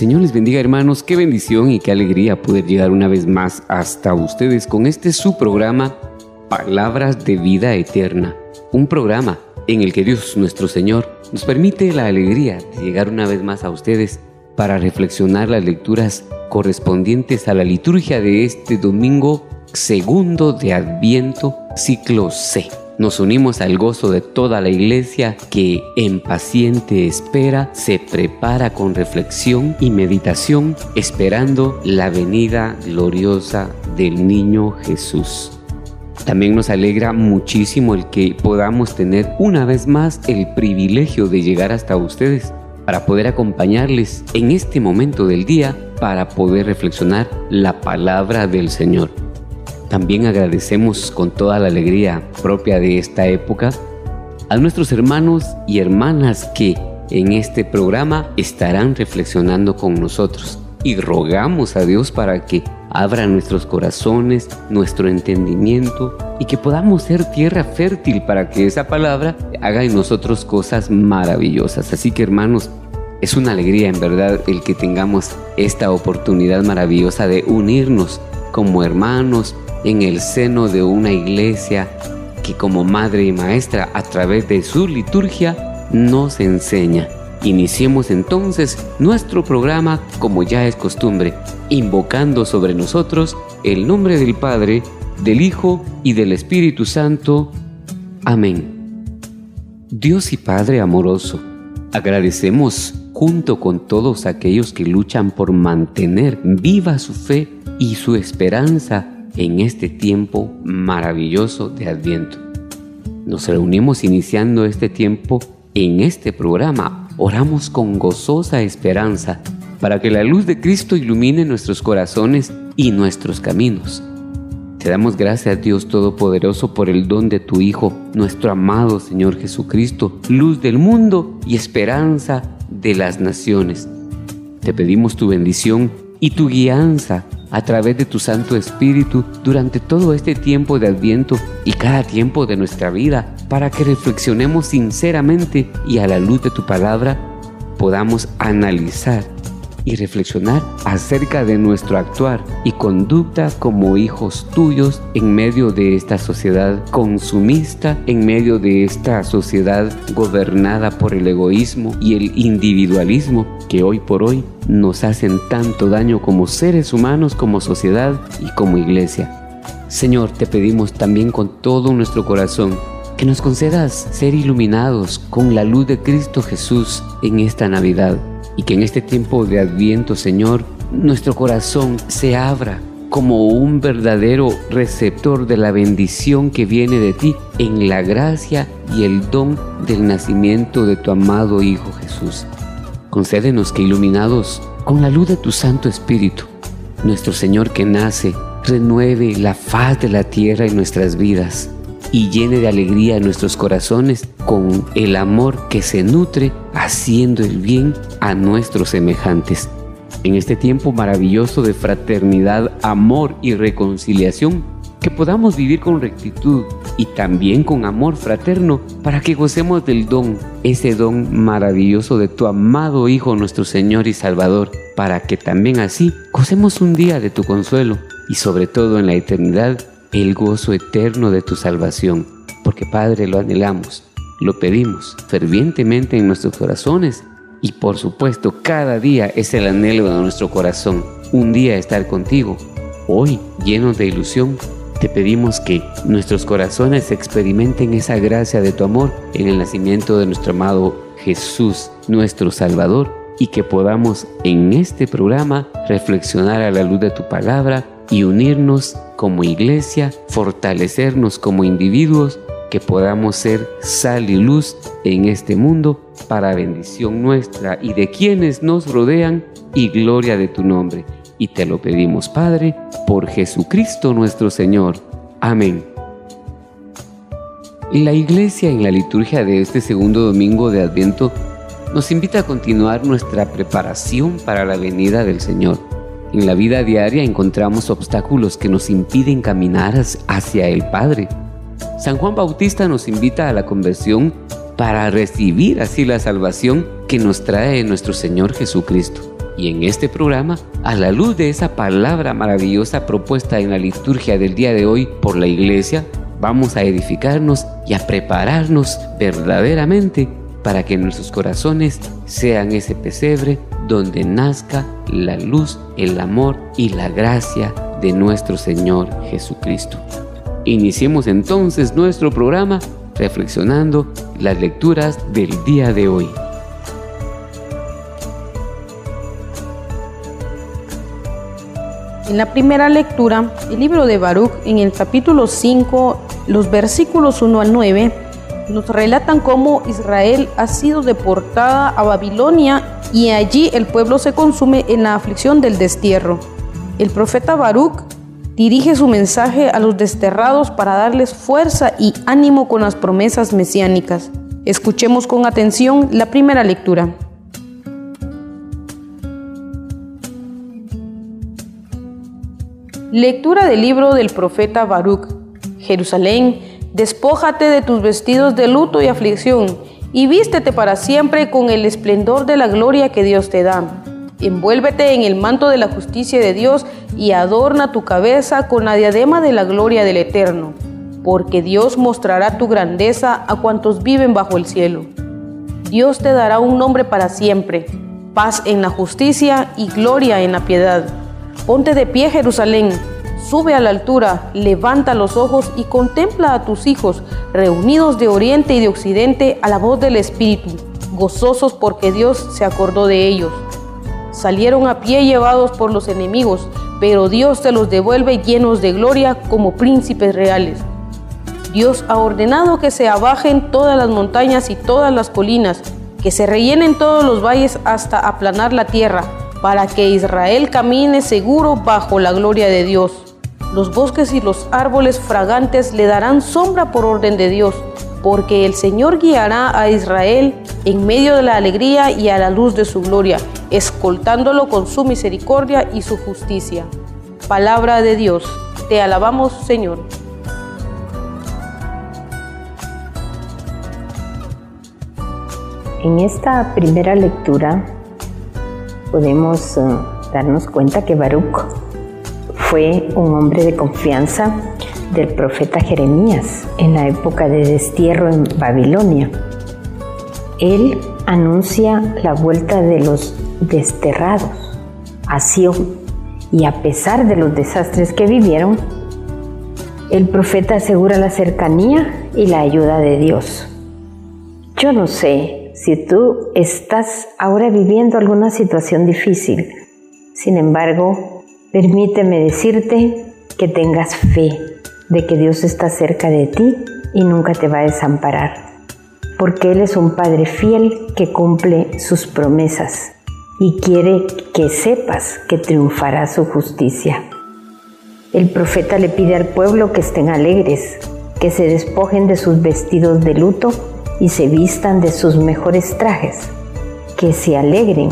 Señor les bendiga hermanos, qué bendición y qué alegría poder llegar una vez más hasta ustedes con este su programa Palabras de Vida Eterna. Un programa en el que Dios nuestro Señor nos permite la alegría de llegar una vez más a ustedes para reflexionar las lecturas correspondientes a la liturgia de este domingo segundo de Adviento, ciclo C nos unimos al gozo de toda la iglesia que en paciente espera se prepara con reflexión y meditación esperando la venida gloriosa del niño Jesús. También nos alegra muchísimo el que podamos tener una vez más el privilegio de llegar hasta ustedes para poder acompañarles en este momento del día para poder reflexionar la palabra del Señor. También agradecemos con toda la alegría propia de esta época a nuestros hermanos y hermanas que en este programa estarán reflexionando con nosotros y rogamos a Dios para que abra nuestros corazones, nuestro entendimiento y que podamos ser tierra fértil para que esa palabra haga en nosotros cosas maravillosas. Así que hermanos, es una alegría en verdad el que tengamos esta oportunidad maravillosa de unirnos como hermanos, en el seno de una iglesia que como madre y maestra a través de su liturgia nos enseña. Iniciemos entonces nuestro programa como ya es costumbre, invocando sobre nosotros el nombre del Padre, del Hijo y del Espíritu Santo. Amén. Dios y Padre amoroso, agradecemos junto con todos aquellos que luchan por mantener viva su fe y su esperanza en este tiempo maravilloso de Adviento. Nos reunimos iniciando este tiempo en este programa. Oramos con gozosa esperanza para que la luz de Cristo ilumine nuestros corazones y nuestros caminos. Te damos gracias Dios Todopoderoso por el don de tu Hijo, nuestro amado Señor Jesucristo, luz del mundo y esperanza de las naciones. Te pedimos tu bendición y tu guianza a través de tu Santo Espíritu durante todo este tiempo de Adviento y cada tiempo de nuestra vida, para que reflexionemos sinceramente y a la luz de tu palabra podamos analizar y reflexionar acerca de nuestro actuar y conducta como hijos tuyos en medio de esta sociedad consumista, en medio de esta sociedad gobernada por el egoísmo y el individualismo que hoy por hoy nos hacen tanto daño como seres humanos, como sociedad y como iglesia. Señor, te pedimos también con todo nuestro corazón que nos concedas ser iluminados con la luz de Cristo Jesús en esta Navidad y que en este tiempo de Adviento, Señor, nuestro corazón se abra como un verdadero receptor de la bendición que viene de ti en la gracia y el don del nacimiento de tu amado Hijo Jesús. Concédenos que iluminados con la luz de tu Santo Espíritu, nuestro Señor que nace, renueve la faz de la tierra en nuestras vidas y llene de alegría nuestros corazones con el amor que se nutre haciendo el bien a nuestros semejantes. En este tiempo maravilloso de fraternidad, amor y reconciliación, que podamos vivir con rectitud y también con amor fraterno para que gocemos del don, ese don maravilloso de tu amado Hijo nuestro Señor y Salvador, para que también así gocemos un día de tu consuelo y sobre todo en la eternidad el gozo eterno de tu salvación, porque Padre lo anhelamos, lo pedimos fervientemente en nuestros corazones y por supuesto cada día es el anhelo de nuestro corazón, un día estar contigo. Hoy, llenos de ilusión, te pedimos que nuestros corazones experimenten esa gracia de tu amor en el nacimiento de nuestro amado Jesús, nuestro Salvador, y que podamos en este programa reflexionar a la luz de tu palabra y unirnos como iglesia, fortalecernos como individuos, que podamos ser sal y luz en este mundo para bendición nuestra y de quienes nos rodean y gloria de tu nombre. Y te lo pedimos, Padre, por Jesucristo nuestro Señor. Amén. La iglesia en la liturgia de este segundo domingo de Adviento nos invita a continuar nuestra preparación para la venida del Señor. En la vida diaria encontramos obstáculos que nos impiden caminar hacia el Padre. San Juan Bautista nos invita a la conversión para recibir así la salvación que nos trae nuestro Señor Jesucristo. Y en este programa, a la luz de esa palabra maravillosa propuesta en la liturgia del día de hoy por la Iglesia, vamos a edificarnos y a prepararnos verdaderamente para que nuestros corazones sean ese pesebre donde nazca la luz, el amor y la gracia de nuestro Señor Jesucristo. Iniciemos entonces nuestro programa reflexionando las lecturas del día de hoy. En la primera lectura, el libro de Baruch, en el capítulo 5, los versículos 1 al 9, nos relatan cómo Israel ha sido deportada a Babilonia y allí el pueblo se consume en la aflicción del destierro. El profeta Baruch dirige su mensaje a los desterrados para darles fuerza y ánimo con las promesas mesiánicas. Escuchemos con atención la primera lectura. Lectura del libro del profeta Baruch. Jerusalén, Despójate de tus vestidos de luto y aflicción, y vístete para siempre con el esplendor de la gloria que Dios te da. Envuélvete en el manto de la justicia de Dios y adorna tu cabeza con la diadema de la gloria del Eterno, porque Dios mostrará tu grandeza a cuantos viven bajo el cielo. Dios te dará un nombre para siempre, paz en la justicia y gloria en la piedad. Ponte de pie, Jerusalén Sube a la altura, levanta los ojos y contempla a tus hijos, reunidos de oriente y de occidente a la voz del Espíritu, gozosos porque Dios se acordó de ellos. Salieron a pie llevados por los enemigos, pero Dios se los devuelve llenos de gloria como príncipes reales. Dios ha ordenado que se abajen todas las montañas y todas las colinas, que se rellenen todos los valles hasta aplanar la tierra, para que Israel camine seguro bajo la gloria de Dios. Los bosques y los árboles fragantes le darán sombra por orden de Dios, porque el Señor guiará a Israel en medio de la alegría y a la luz de su gloria, escoltándolo con su misericordia y su justicia. Palabra de Dios, te alabamos Señor. En esta primera lectura podemos eh, darnos cuenta que Baruch fue un hombre de confianza del profeta Jeremías en la época de destierro en Babilonia. Él anuncia la vuelta de los desterrados a y a pesar de los desastres que vivieron, el profeta asegura la cercanía y la ayuda de Dios. Yo no sé si tú estás ahora viviendo alguna situación difícil, sin embargo, Permíteme decirte que tengas fe de que Dios está cerca de ti y nunca te va a desamparar, porque Él es un Padre fiel que cumple sus promesas y quiere que sepas que triunfará su justicia. El profeta le pide al pueblo que estén alegres, que se despojen de sus vestidos de luto y se vistan de sus mejores trajes, que se alegren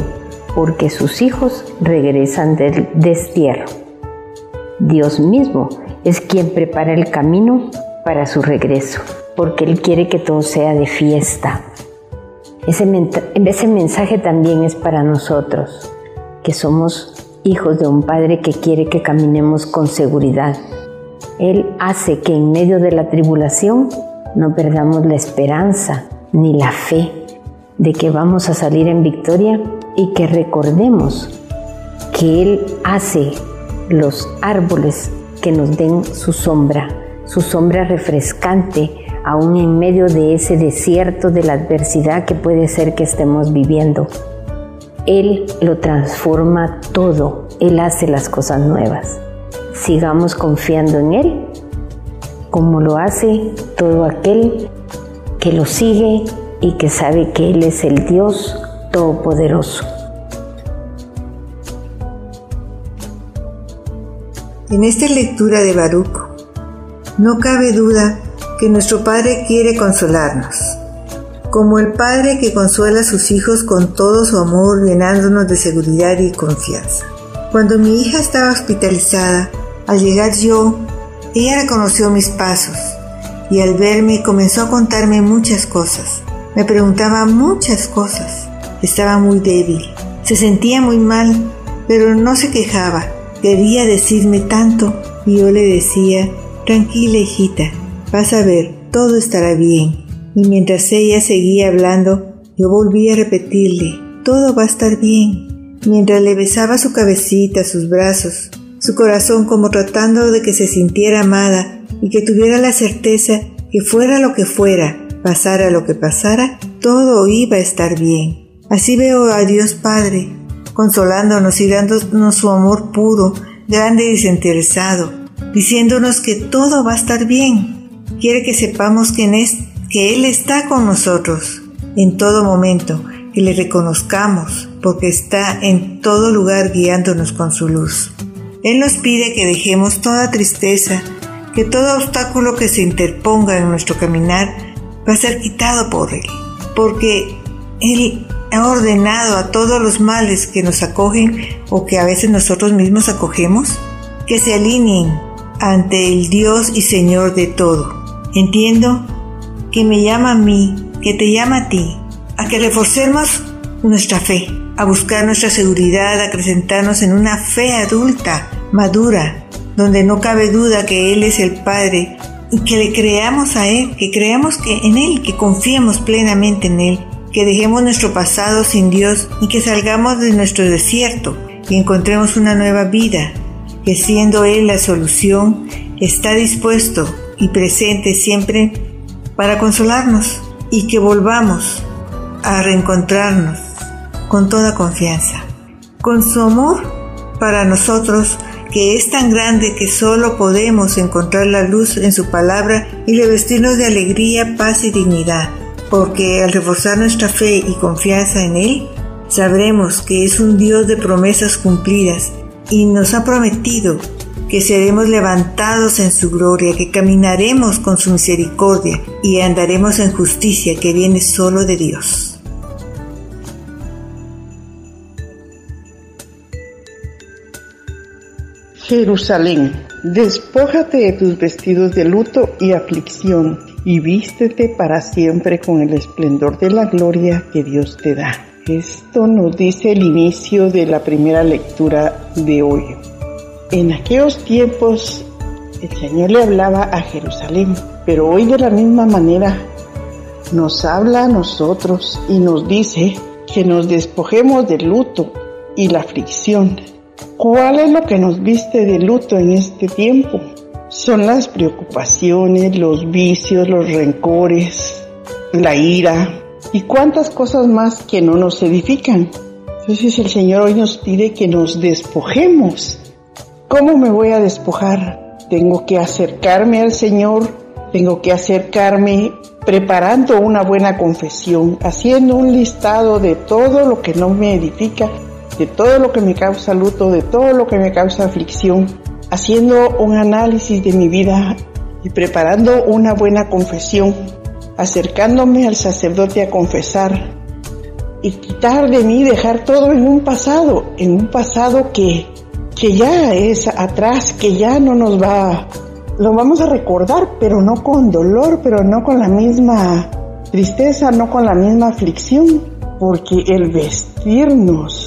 porque sus hijos regresan del destierro. Dios mismo es quien prepara el camino para su regreso, porque Él quiere que todo sea de fiesta. Ese, mensaje también es para nosotros, que somos hijos de un Padre que quiere que caminemos con seguridad, Él hace que en medio de la tribulación no perdamos la esperanza ni la fe de que vamos a salir en victoria y que recordemos que Él hace los árboles que nos den su sombra, su sombra refrescante, aún en medio de ese desierto de la adversidad que puede ser que estemos viviendo. Él lo transforma todo, Él hace las cosas nuevas. Sigamos confiando en Él, como lo hace todo aquel que lo sigue y que sabe que Él es el Dios Todopoderoso. En esta lectura de Baruch, no cabe duda que nuestro Padre quiere consolarnos, como el Padre que consuela a sus hijos con todo su amor, llenándonos de seguridad y confianza. Cuando mi hija estaba hospitalizada, al llegar yo, ella reconoció mis pasos y al verme comenzó a contarme muchas cosas. Me preguntaba muchas cosas. Estaba muy débil. Se sentía muy mal, pero no se quejaba Quería decirme tanto y yo le decía, tranquila hijita, vas a ver, todo estará bien. Y mientras ella seguía hablando, yo volví a repetirle, todo va a estar bien. Mientras le besaba su cabecita, sus brazos, su corazón como tratando de que se sintiera amada y que tuviera la certeza que fuera lo que fuera, pasara lo que pasara, todo iba a estar bien. Así veo a Dios Padre, consolándonos y dándonos su amor puro, grande y desinteresado, diciéndonos que todo va a estar bien. Quiere que sepamos quién es, que Él está con nosotros en todo momento, que le reconozcamos, porque está en todo lugar guiándonos con su luz. Él nos pide que dejemos toda tristeza, que todo obstáculo que se interponga en nuestro caminar va a ser quitado por Él, porque Él ha ordenado a todos los males que nos acogen o que a veces nosotros mismos acogemos, que se alineen ante el Dios y Señor de todo. Entiendo que me llama a mí, que te llama a ti, a que reforcemos nuestra fe, a buscar nuestra seguridad, a acrecentarnos en una fe adulta, madura, donde no cabe duda que Él es el Padre y que le creamos a Él, que creamos que en Él, que confiemos plenamente en Él que dejemos nuestro pasado sin Dios y que salgamos de nuestro desierto y encontremos una nueva vida, que siendo Él la solución, está dispuesto y presente siempre para consolarnos y que volvamos a reencontrarnos con toda confianza, con su amor para nosotros que es tan grande que solo podemos encontrar la luz en su palabra y revestirnos de alegría, paz y dignidad porque al reforzar nuestra fe y confianza en Él, sabremos que es un Dios de promesas cumplidas y nos ha prometido que seremos levantados en su gloria, que caminaremos con su misericordia y andaremos en justicia que viene solo de Dios. Jerusalén, despójate de tus vestidos de luto y aflicción y vístete para siempre con el esplendor de la gloria que Dios te da. Esto nos dice el inicio de la primera lectura de hoy. En aquellos tiempos el Señor le hablaba a Jerusalén, pero hoy de la misma manera nos habla a nosotros y nos dice que nos despojemos del luto y la aflicción. ¿Cuál es lo que nos viste de luto en este tiempo? Son las preocupaciones, los vicios, los rencores, la ira y cuántas cosas más que no nos edifican. Entonces el Señor hoy nos pide que nos despojemos. ¿Cómo me voy a despojar? Tengo que acercarme al Señor, tengo que acercarme preparando una buena confesión, haciendo un listado de todo lo que no me edifica, de todo lo que me causa luto, de todo lo que me causa aflicción haciendo un análisis de mi vida y preparando una buena confesión, acercándome al sacerdote a confesar y quitar de mí, dejar todo en un pasado, en un pasado que, que ya es atrás, que ya no nos va, lo vamos a recordar, pero no con dolor, pero no con la misma tristeza, no con la misma aflicción, porque el vestirnos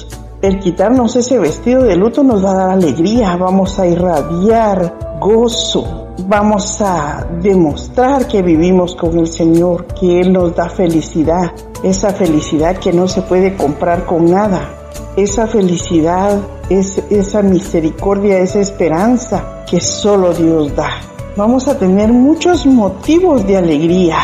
el quitarnos ese vestido de luto nos va a dar alegría, vamos a irradiar gozo, vamos a demostrar que vivimos con el Señor, que Él nos da felicidad, esa felicidad que no se puede comprar con nada, esa felicidad, es, esa misericordia, esa esperanza que solo Dios da. Vamos a tener muchos motivos de alegría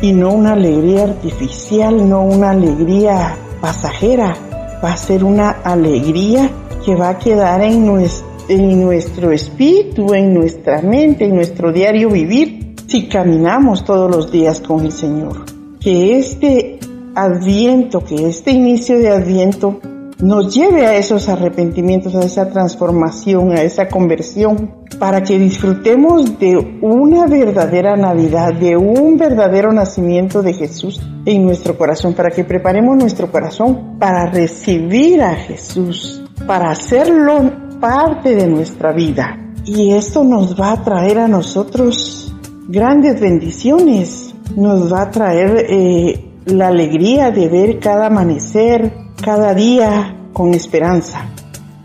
y no una alegría artificial, no una alegría pasajera, va a ser una alegría que va a quedar en nuestro, en nuestro espíritu, en nuestra mente, en nuestro diario vivir, si caminamos todos los días con el Señor. Que este adviento, que este inicio de adviento nos lleve a esos arrepentimientos, a esa transformación, a esa conversión, para que disfrutemos de una verdadera Navidad, de un verdadero nacimiento de Jesús en nuestro corazón, para que preparemos nuestro corazón para recibir a Jesús, para hacerlo parte de nuestra vida. Y esto nos va a traer a nosotros grandes bendiciones, nos va a traer eh, la alegría de ver cada amanecer, cada día con esperanza.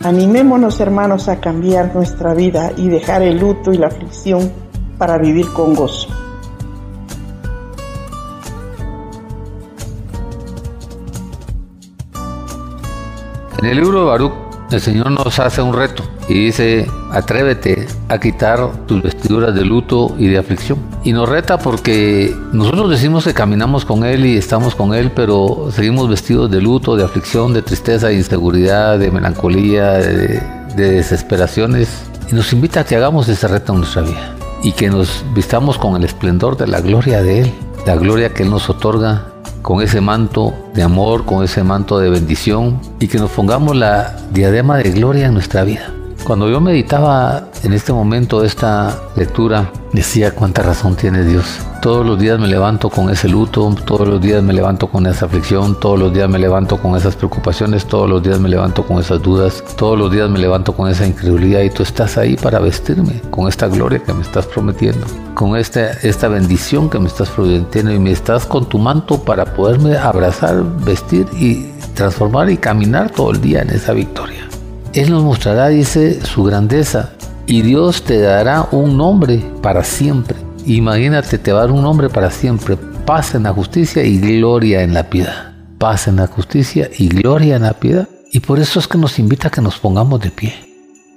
Animémonos hermanos a cambiar nuestra vida y dejar el luto y la aflicción para vivir con gozo. En el libro de Baruch el Señor nos hace un reto y dice, atrévete a quitar tus vestiduras de luto y de aflicción. Y nos reta porque nosotros decimos que caminamos con Él y estamos con Él, pero seguimos vestidos de luto, de aflicción, de tristeza, de inseguridad, de melancolía, de, desesperaciones. Y nos invita a que hagamos ese reto en nuestra vida y que nos vistamos con el esplendor de la gloria de Él, la gloria que Él nos otorga con ese manto de amor, con ese manto de bendición y que nos pongamos la diadema de gloria en nuestra vida. Cuando yo meditaba en este momento esta lectura, decía cuánta razón tiene Dios. Todos los días me levanto con ese luto, todos los días me levanto con esa aflicción, todos los días me levanto con esas preocupaciones, todos los días me levanto con esas dudas, todos los días me levanto con esa incredulidad y tú estás ahí para vestirme con esta gloria que me estás prometiendo, con esta, esta bendición que me estás prometiendo y me estás con tu manto para poderme abrazar, vestir y transformar y caminar todo el día en esa victoria. Él nos mostrará, dice, su grandeza y Dios te dará un nombre para siempre. Imagínate, te va a dar un nombre para siempre. Paz en la justicia y gloria en la piedad. Paz en la justicia y gloria en la piedad. Y por eso es que nos invita a que nos pongamos de pie.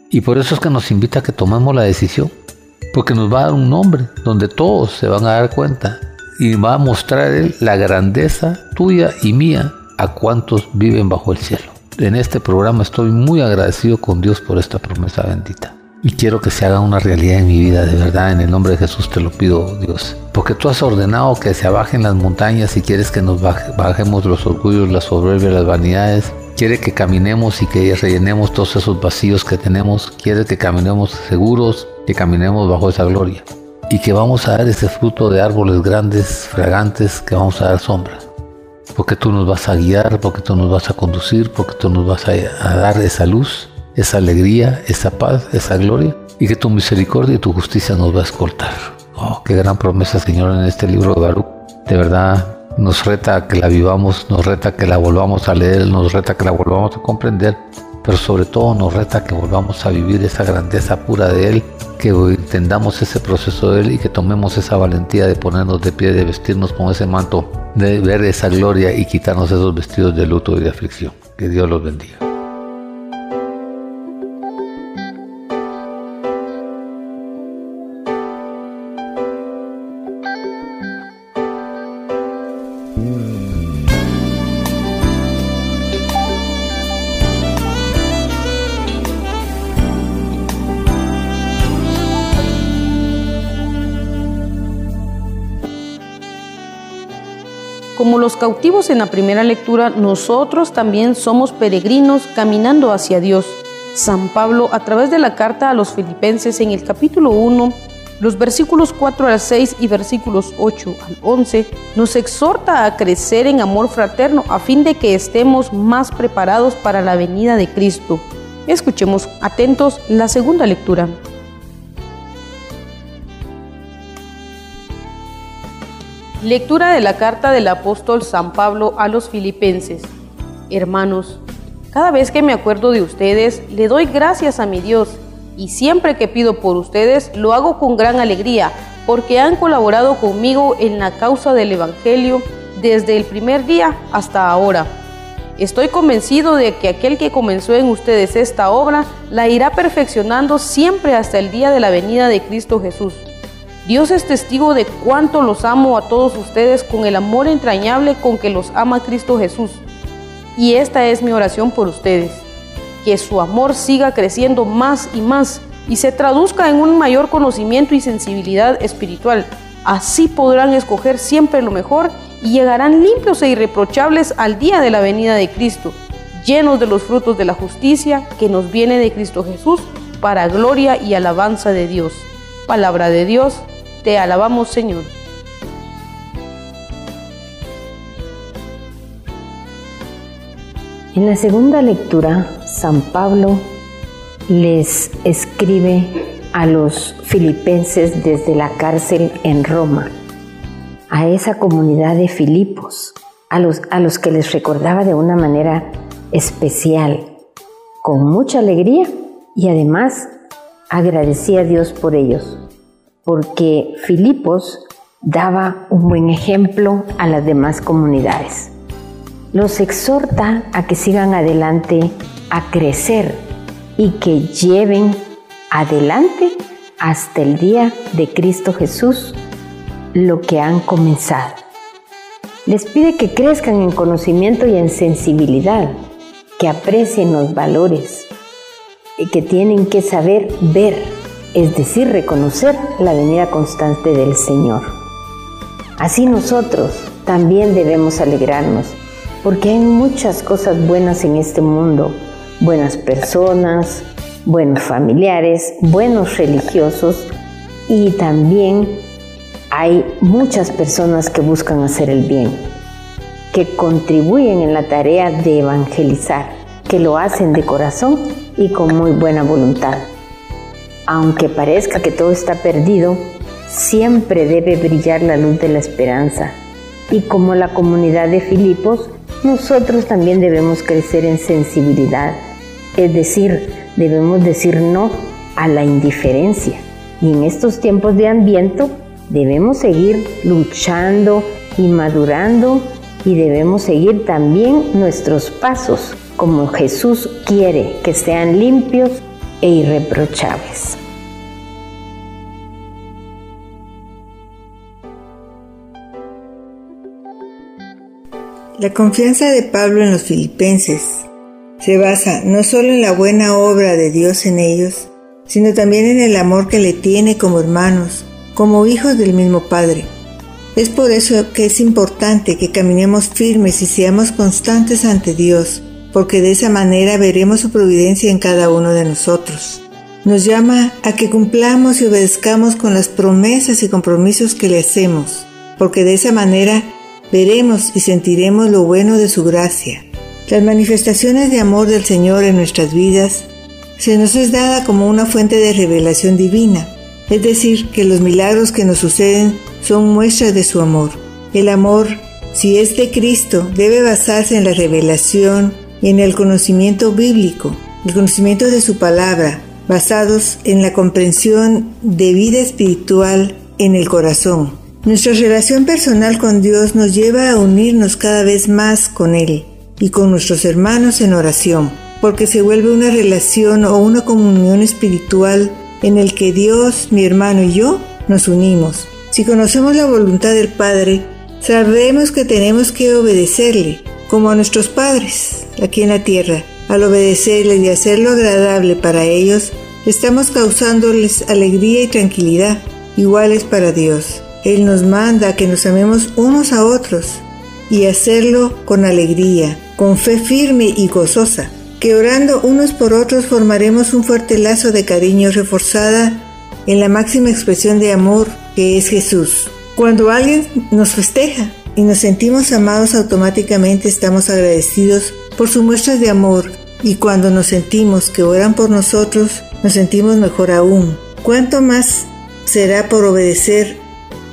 Y por eso es que nos invita a que tomemos la decisión. Porque nos va a dar un nombre donde todos se van a dar cuenta. Y va a mostrar Él la grandeza tuya y mía a cuantos viven bajo el cielo en este programa estoy muy agradecido con Dios por esta promesa bendita. Y quiero que se haga una realidad en mi vida, de verdad, en el nombre de Jesús te lo pido, Dios. Porque tú has ordenado que se abajen las montañas y quieres que nos bajemos los orgullos, las soberbias, las vanidades. Quiere que caminemos y que rellenemos todos esos vacíos que tenemos. Quiere que caminemos seguros, que caminemos bajo esa gloria. Y que vamos a dar ese fruto de árboles grandes, fragantes, que vamos a dar sombra porque tú nos vas a guiar, porque tú nos vas a conducir, porque tú nos vas a, dar esa luz, esa alegría, esa paz, esa gloria, y que tu misericordia y tu justicia nos va a escoltar. Oh, qué gran promesa, Señor, en este libro de Baruch. De verdad, nos reta que la vivamos, nos reta que la volvamos a leer, nos reta que la volvamos a comprender, pero sobre todo nos reta que volvamos a vivir esa grandeza pura de Él, que entendamos ese proceso de Él y que tomemos esa valentía de ponernos de pie, de vestirnos con ese manto, de ver esa gloria y quitarnos esos vestidos de luto y de aflicción. Que Dios los bendiga. Como los cautivos en la primera lectura, nosotros también somos peregrinos caminando hacia Dios. San Pablo, a través de la carta a los filipenses en el capítulo 1, los versículos 4 al 6 y versículos 8 al 11, nos exhorta a crecer en amor fraterno a fin de que estemos más preparados para la venida de Cristo. Escuchemos atentos la segunda lectura. Lectura de la carta del apóstol San Pablo a los filipenses. Hermanos, cada vez que me acuerdo de ustedes, le doy gracias a mi Dios y siempre que pido por ustedes lo hago con gran alegría, porque han colaborado conmigo en la causa del Evangelio desde el primer día hasta ahora. Estoy convencido de que aquel que comenzó en ustedes esta obra la irá perfeccionando siempre hasta el día de la venida de Cristo Jesús. Dios es testigo de cuánto los amo a todos ustedes con el amor entrañable con que los ama Cristo Jesús. Y esta es mi oración por ustedes, que su amor siga creciendo más y más y se traduzca en un mayor conocimiento y sensibilidad espiritual. Así podrán escoger siempre lo mejor y llegarán limpios e irreprochables al día de la venida de Cristo, llenos de los frutos de la justicia que nos viene de Cristo Jesús para gloria y alabanza de Dios. Palabra de Dios, te alabamos Señor. En la segunda lectura, San Pablo les escribe a los filipenses desde la cárcel en Roma, a esa comunidad de Filipos, a los, a los que les recordaba de una manera especial, con mucha alegría y además agradecía a Dios por ellos, porque Filipos daba un buen ejemplo a las demás comunidades. Los exhorta a que sigan adelante, a crecer y que lleven adelante hasta el día de Cristo Jesús lo que han comenzado. Les pide que crezcan en conocimiento y en sensibilidad, que aprecien los valores y que tienen que saber ver, es decir, reconocer la venida constante del Señor. Así nosotros también debemos alegrarnos, porque hay muchas cosas buenas en este mundo buenas personas, buenos familiares, buenos religiosos y también hay muchas personas que buscan hacer el bien, que contribuyen en la tarea de evangelizar, que lo hacen de corazón y con muy buena voluntad. Aunque parezca que todo está perdido, siempre debe brillar la luz de la esperanza. Y como la comunidad de Filipos, nosotros también debemos crecer en sensibilidad, es decir, debemos decir no a la indiferencia. Y en estos tiempos de ambiente debemos seguir luchando y madurando y debemos seguir también nuestros pasos como Jesús quiere que sean limpios e irreprochables. La confianza de Pablo en los filipenses se basa no solo en la buena obra de Dios en ellos, sino también en el amor que le tiene como hermanos, como hijos del mismo Padre. Es por eso que es importante que caminemos firmes y seamos constantes ante Dios, porque de esa manera veremos su providencia en cada uno de nosotros. Nos llama a que cumplamos y obedezcamos con las promesas y compromisos que le hacemos, porque de esa manera veremos y sentiremos lo bueno de su gracia. Las manifestaciones de amor del Señor en nuestras vidas se nos es dada como una fuente de revelación divina, es decir, que los milagros que nos suceden son muestras de su amor. El amor, si es de Cristo, debe basarse en la revelación y en el conocimiento bíblico, el conocimiento de su palabra, basados en la comprensión de vida espiritual en el corazón. Nuestra relación personal con Dios nos lleva a unirnos cada vez más con Él y con nuestros hermanos en oración, porque se vuelve una relación o una comunión espiritual en el que Dios, mi hermano y yo nos unimos. Si conocemos la voluntad del Padre, sabremos que tenemos que obedecerle, como a nuestros padres aquí en la tierra. Al obedecerle y hacerlo agradable para ellos, estamos causándoles alegría y tranquilidad iguales para Dios. Él nos manda que nos amemos unos a otros y hacerlo con alegría, con fe firme y gozosa, que orando unos por otros formaremos un fuerte lazo de cariño reforzada en la máxima expresión de amor que es Jesús. Cuando alguien nos festeja y nos sentimos amados automáticamente estamos agradecidos por sus muestras de amor y cuando nos sentimos que oran por nosotros nos sentimos mejor aún. ¿Cuánto más será por obedecer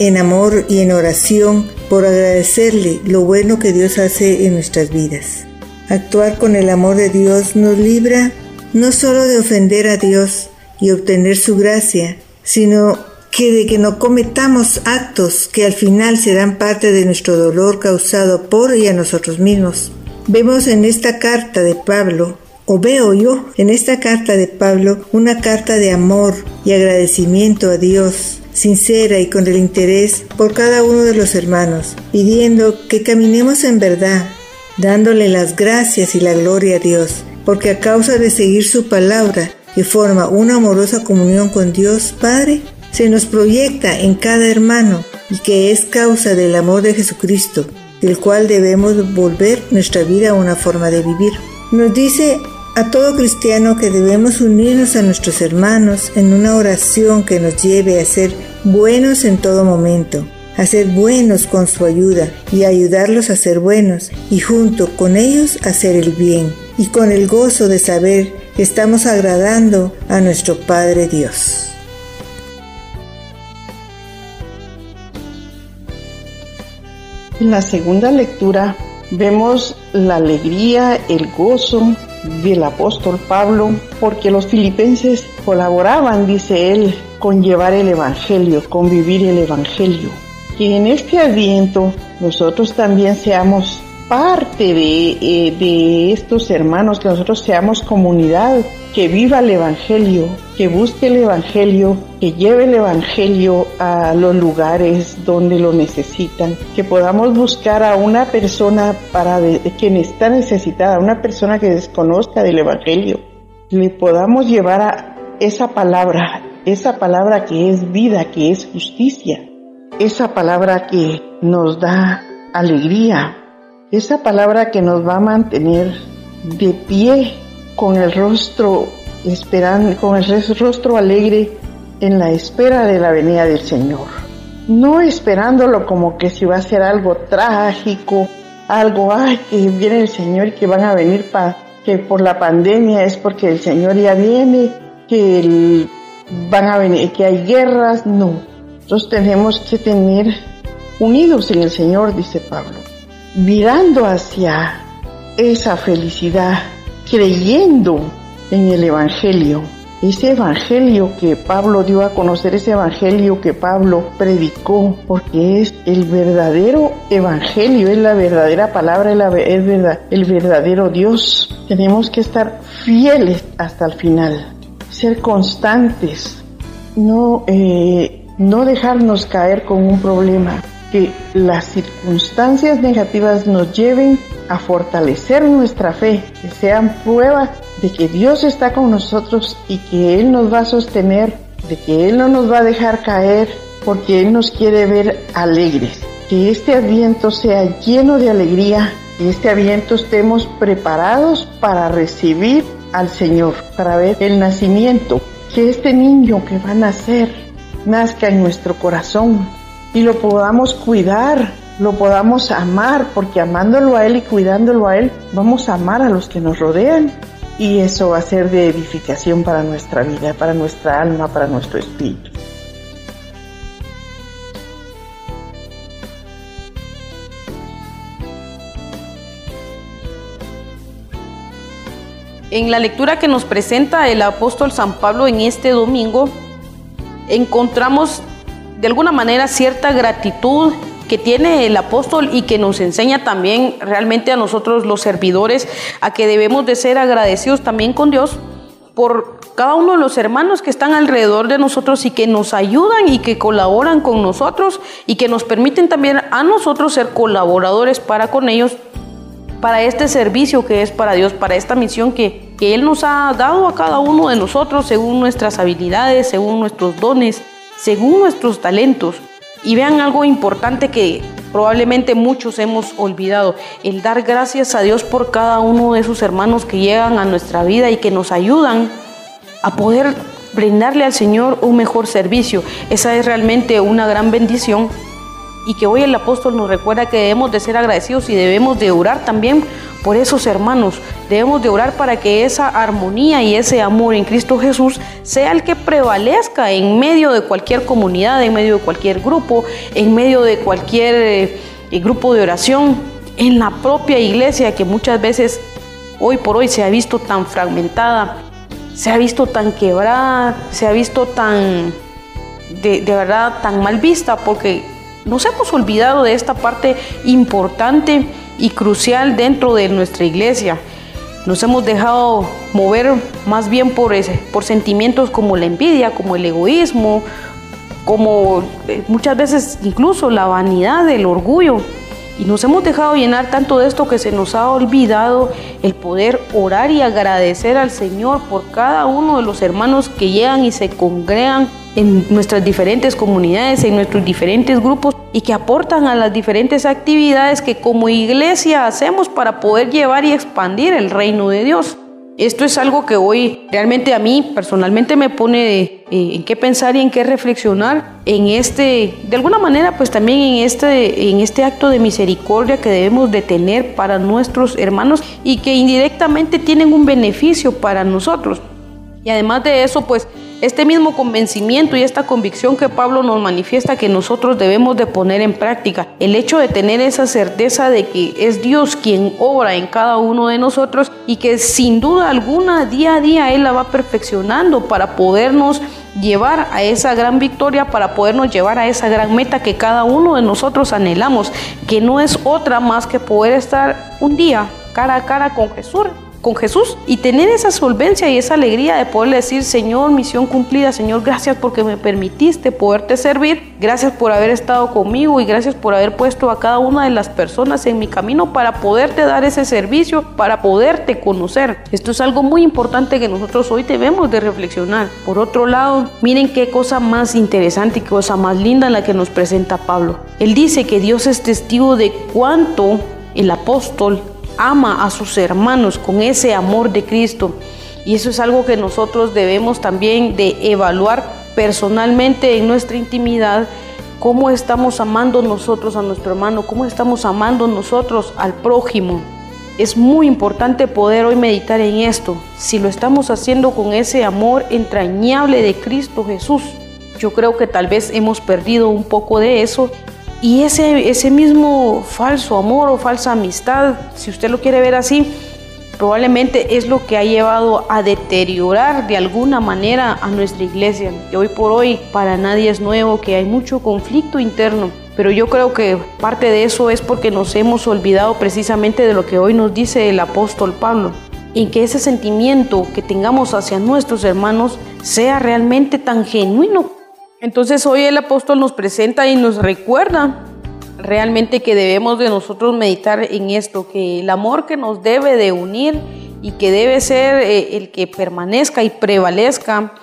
en amor y en oración por agradecerle lo bueno que Dios hace en nuestras vidas. Actuar con el amor de Dios nos libra no solo de ofender a Dios y obtener su gracia, sino que de que no cometamos actos que al final serán parte de nuestro dolor causado por y a nosotros mismos. Vemos en esta carta de Pablo, o veo yo en esta carta de Pablo, una carta de amor y agradecimiento a Dios, sincera y con el interés por cada uno de los hermanos, pidiendo que caminemos en verdad, dándole las gracias y la gloria a Dios, porque a causa de seguir su palabra, que forma una amorosa comunión con Dios Padre, se nos proyecta en cada hermano y que es causa del amor de Jesucristo, del cual debemos volver nuestra vida a una forma de vivir. Nos dice a todo cristiano que debemos unirnos a nuestros hermanos en una oración que nos lleve a ser buenos en todo momento, a ser buenos con su ayuda y ayudarlos a ser buenos y junto con ellos hacer el bien y con el gozo de saber que estamos agradando a nuestro Padre Dios. En la segunda lectura vemos la alegría, el gozo del apóstol Pablo, porque los filipenses colaboraban, dice él, con llevar el Evangelio, con vivir el Evangelio. Que en este adviento nosotros también seamos parte de, eh, de estos hermanos, que nosotros seamos comunidad, que viva el Evangelio, que busque el Evangelio, que lleve el Evangelio a los lugares donde lo necesitan, que podamos buscar a una persona para quien está necesitada, una persona que desconozca del Evangelio, le podamos llevar a esa palabra, esa palabra que es vida, que es justicia, esa palabra que nos da alegría, esa palabra que nos va a mantener de pie con el rostro con el rostro alegre en la espera de la venida del Señor. No esperándolo como que si va a ser algo trágico, algo, ay, que viene el Señor y que van a venir para que por la pandemia es porque el Señor ya viene, que van a venir, que hay guerras, no. Nosotros tenemos que tener unidos en el Señor, dice Pablo mirando hacia esa felicidad, creyendo en el Evangelio. Ese Evangelio que Pablo dio a conocer, ese Evangelio que Pablo predicó, porque es el verdadero Evangelio, es la verdadera palabra, es, verdad, el verdadero Dios. Tenemos que estar fieles hasta el final, ser constantes, no, eh, no dejarnos caer con un problema, que las circunstancias negativas nos lleven a fortalecer nuestra fe, que sean pruebas de que Dios está con nosotros y que Él nos va a sostener, de que Él no nos va a dejar caer, porque Él nos quiere ver alegres. Que este aviento sea lleno de alegría, que este aviento estemos preparados para recibir al Señor, para ver el nacimiento, que este niño que va a nacer nazca en nuestro corazón, y lo podamos cuidar, lo podamos amar, porque amándolo a Él y cuidándolo a Él, vamos a amar a los que nos rodean y eso va a ser de edificación para nuestra vida, para nuestra alma, para nuestro espíritu. En la lectura que nos presenta el apóstol San Pablo en este domingo, encontramos de alguna manera cierta gratitud que tiene el apóstol y que nos enseña también realmente a nosotros los servidores a que debemos de ser agradecidos también con Dios por cada uno de los hermanos que están alrededor de nosotros y que nos ayudan y que colaboran con nosotros y que nos permiten también a nosotros ser colaboradores para con ellos, para este servicio que es para Dios, para esta misión que, que Él nos ha dado a cada uno de nosotros según nuestras habilidades, según nuestros dones según nuestros talentos. Y vean algo importante que probablemente muchos hemos olvidado, el dar gracias a Dios por cada uno de sus hermanos que llegan a nuestra vida y que nos ayudan a poder brindarle al Señor un mejor servicio. Esa es realmente una gran bendición y que hoy el apóstol nos recuerda que debemos de ser agradecidos y debemos de orar también por esos hermanos. Debemos de orar para que esa armonía y ese amor en Cristo Jesús sea el que prevalezca en medio de cualquier comunidad, en medio de cualquier grupo, en medio de cualquier eh, grupo de oración, en la propia iglesia que muchas veces hoy por hoy se ha visto tan fragmentada se ha visto tan quebrada, se ha visto tan, de, de verdad, tan mal vista, porque nos hemos olvidado de esta parte importante y crucial dentro de nuestra iglesia. Nos hemos dejado mover más bien por, ese, por sentimientos como la envidia, como el egoísmo, como eh, muchas veces incluso la vanidad, el orgullo. Y nos hemos dejado llenar tanto de esto que se nos ha olvidado el poder orar y agradecer al Señor por cada uno de los hermanos que llegan y se congregan en nuestras diferentes comunidades, en nuestros diferentes grupos y que aportan a las diferentes actividades que como iglesia hacemos para poder llevar y expandir el reino de Dios. Esto es algo que hoy realmente a mí personalmente me pone eh, en qué pensar y en qué reflexionar en este, de alguna manera pues también en este, en este acto de misericordia que debemos de tener para nuestros hermanos y que indirectamente tienen un beneficio para nosotros. Y además de eso pues este mismo convencimiento y esta convicción que Pablo nos manifiesta que nosotros debemos de poner en práctica, el hecho de tener esa certeza de que es Dios quien obra en cada uno de nosotros y que sin duda alguna día a día Él la va perfeccionando para podernos llevar a esa gran victoria, para podernos llevar a esa gran meta que cada uno de nosotros anhelamos, que no es otra más que poder estar un día cara a cara con Jesús con Jesús y tener esa solvencia y esa alegría de poder decir, Señor, misión cumplida, Señor, gracias porque me permitiste poderte servir, gracias por haber estado conmigo y gracias por haber puesto a cada una de las personas en mi camino para poderte dar ese servicio, para poderte conocer. Esto es algo muy importante que nosotros hoy debemos de reflexionar. Por otro lado, miren qué cosa más interesante y qué cosa más linda la que nos presenta Pablo. Él dice que Dios es testigo de cuánto el apóstol ama a sus hermanos con ese amor de Cristo. Y eso es algo que nosotros debemos también de evaluar personalmente en nuestra intimidad, cómo estamos amando nosotros a nuestro hermano, cómo estamos amando nosotros al prójimo. Es muy importante poder hoy meditar en esto, si lo estamos haciendo con ese amor entrañable de Cristo Jesús. Yo creo que tal vez hemos perdido un poco de eso y ese, ese mismo falso amor o falsa amistad, si usted lo quiere ver así, probablemente es lo que ha llevado a deteriorar de alguna manera a nuestra iglesia. Y hoy por hoy para nadie es nuevo que hay mucho conflicto interno. Pero yo creo que parte de eso es porque nos hemos olvidado precisamente de lo que hoy nos dice el apóstol Pablo. En que ese sentimiento que tengamos hacia nuestros hermanos sea realmente tan genuino entonces hoy el apóstol nos presenta y nos recuerda realmente que debemos de nosotros meditar en esto, que el amor que nos debe de unir y que debe ser eh, el que permanezca y prevalezca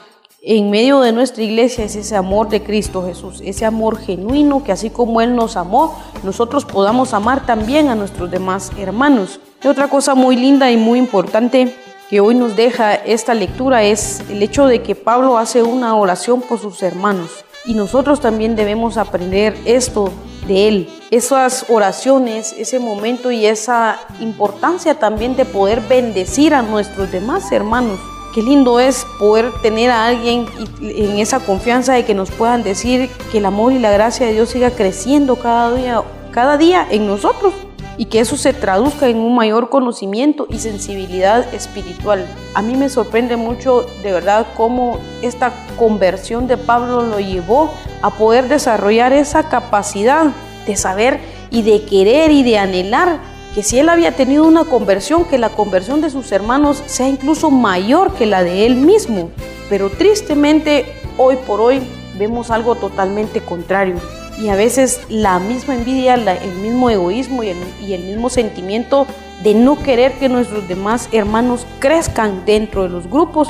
en medio de nuestra iglesia es ese amor de Cristo Jesús, ese amor genuino que así como Él nos amó, nosotros podamos amar también a nuestros demás hermanos. Y otra cosa muy linda y muy importante que hoy nos deja esta lectura es el hecho de que Pablo hace una oración por sus hermanos. Y nosotros también debemos aprender esto de él, esas oraciones, ese momento y esa importancia también de poder bendecir a nuestros demás hermanos. Qué lindo es poder tener a alguien en esa confianza de que nos puedan decir que el amor y la gracia de Dios siga creciendo cada día, cada día en nosotros y que eso se traduzca en un mayor conocimiento y sensibilidad espiritual. A mí me sorprende mucho de verdad cómo esta conversión de Pablo lo llevó a poder desarrollar esa capacidad de saber y de querer y de anhelar que si él había tenido una conversión, que la conversión de sus hermanos sea incluso mayor que la de él mismo. Pero tristemente, hoy por hoy, vemos algo totalmente contrario y a veces la misma envidia, el mismo egoísmo y el, mismo sentimiento de no querer que nuestros demás hermanos crezcan dentro de los grupos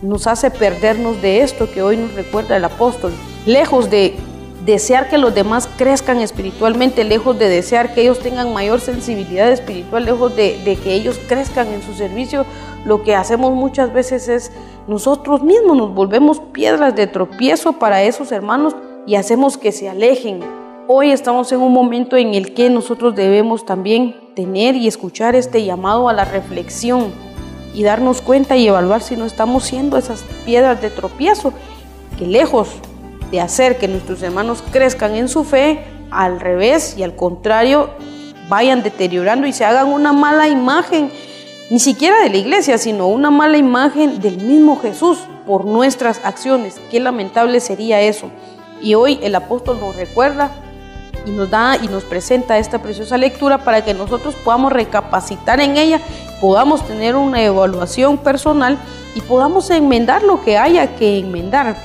nos hace perdernos de esto que hoy nos recuerda el apóstol. Lejos de desear que los demás crezcan espiritualmente, lejos de desear que ellos tengan mayor sensibilidad espiritual, lejos de, de que ellos crezcan en su servicio, lo que hacemos muchas veces es nosotros mismos nos volvemos piedras de tropiezo para esos hermanos y hacemos que se alejen. Hoy estamos en un momento en el que nosotros debemos también tener y escuchar este llamado a la reflexión y darnos cuenta y evaluar si no estamos siendo esas piedras de tropiezo que lejos de hacer que nuestros hermanos crezcan en su fe, al revés y al contrario, vayan deteriorando y se hagan una mala imagen ni siquiera de la iglesia, sino una mala imagen del mismo Jesús por nuestras acciones. Qué lamentable sería eso. Y hoy el apóstol nos recuerda y nos da y nos presenta esta preciosa lectura para que nosotros podamos recapacitar en ella, podamos tener una evaluación personal y podamos enmendar lo que haya que enmendar.